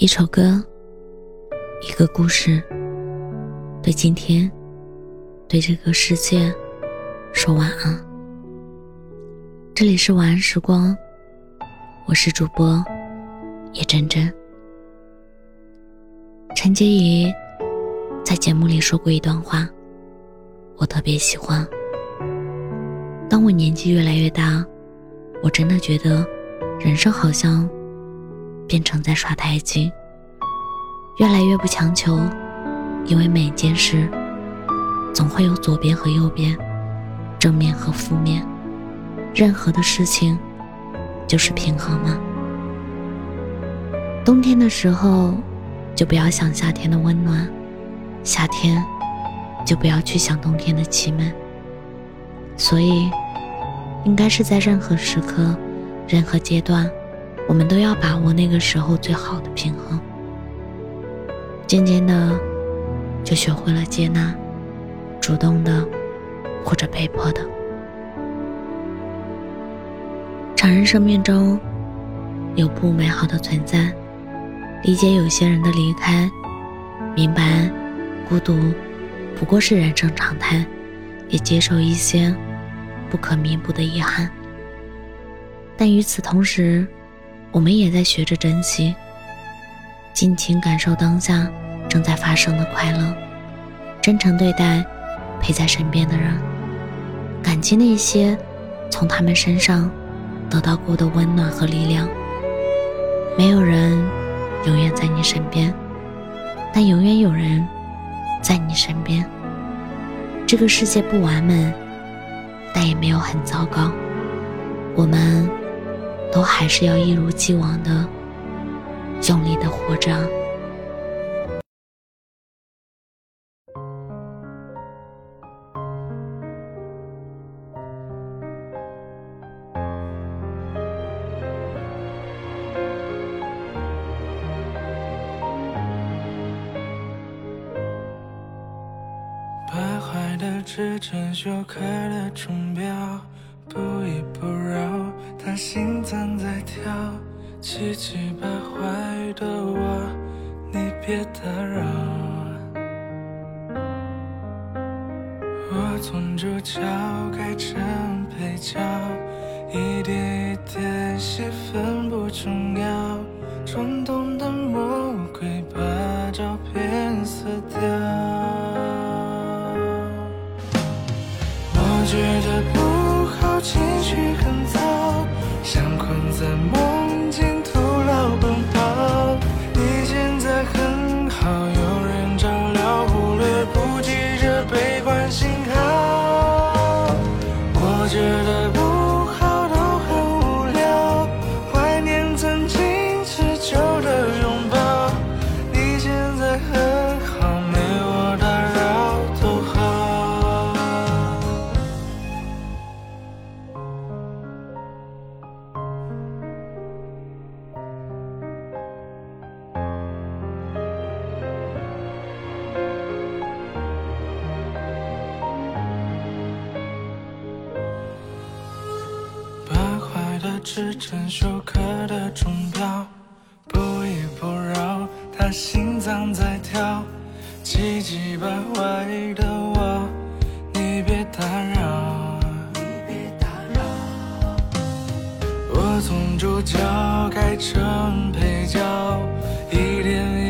一首歌，一个故事，对今天，对这个世界说晚安。这里是晚安时光，我是主播叶真真。陈洁仪在节目里说过一段话，我特别喜欢。当我年纪越来越大，我真的觉得人生好像……变成在耍太极，越来越不强求，因为每件事总会有左边和右边，正面和负面，任何的事情就是平衡吗。冬天的时候，就不要想夏天的温暖；夏天，就不要去想冬天的凄闷。所以，应该是在任何时刻、任何阶段。我们都要把握那个时候最好的平衡。渐渐的，就学会了接纳，主动的，或者被迫的。常人生命中有不美好的存在，理解有些人的离开，明白孤独不过是人生常态，也接受一些不可弥补的遗憾。但与此同时，我们也在学着珍惜，尽情感受当下正在发生的快乐，真诚对待陪在身边的人，感激那些从他们身上得到过的温暖和力量。没有人永远在你身边，但永远有人在你身边。这个世界不完美，但也没有很糟糕。我们。都还是要一如既往的用力的活着。徘徊的指针，修开的钟表，不依不饶。他心脏在跳，七七八坏的我，你别打扰。我从主角改成配角，一点一点戏份不重要。冲动的魔鬼把照片撕掉，指针休克的钟表，不依不饶，他心脏在跳，气急败坏的我，你别打扰，你别打扰。我从主角改成配角，一点一点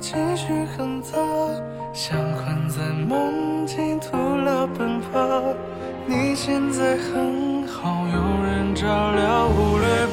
情绪很糟，像困在梦境，徒劳奔跑。你现在很好，有人照料，忽略。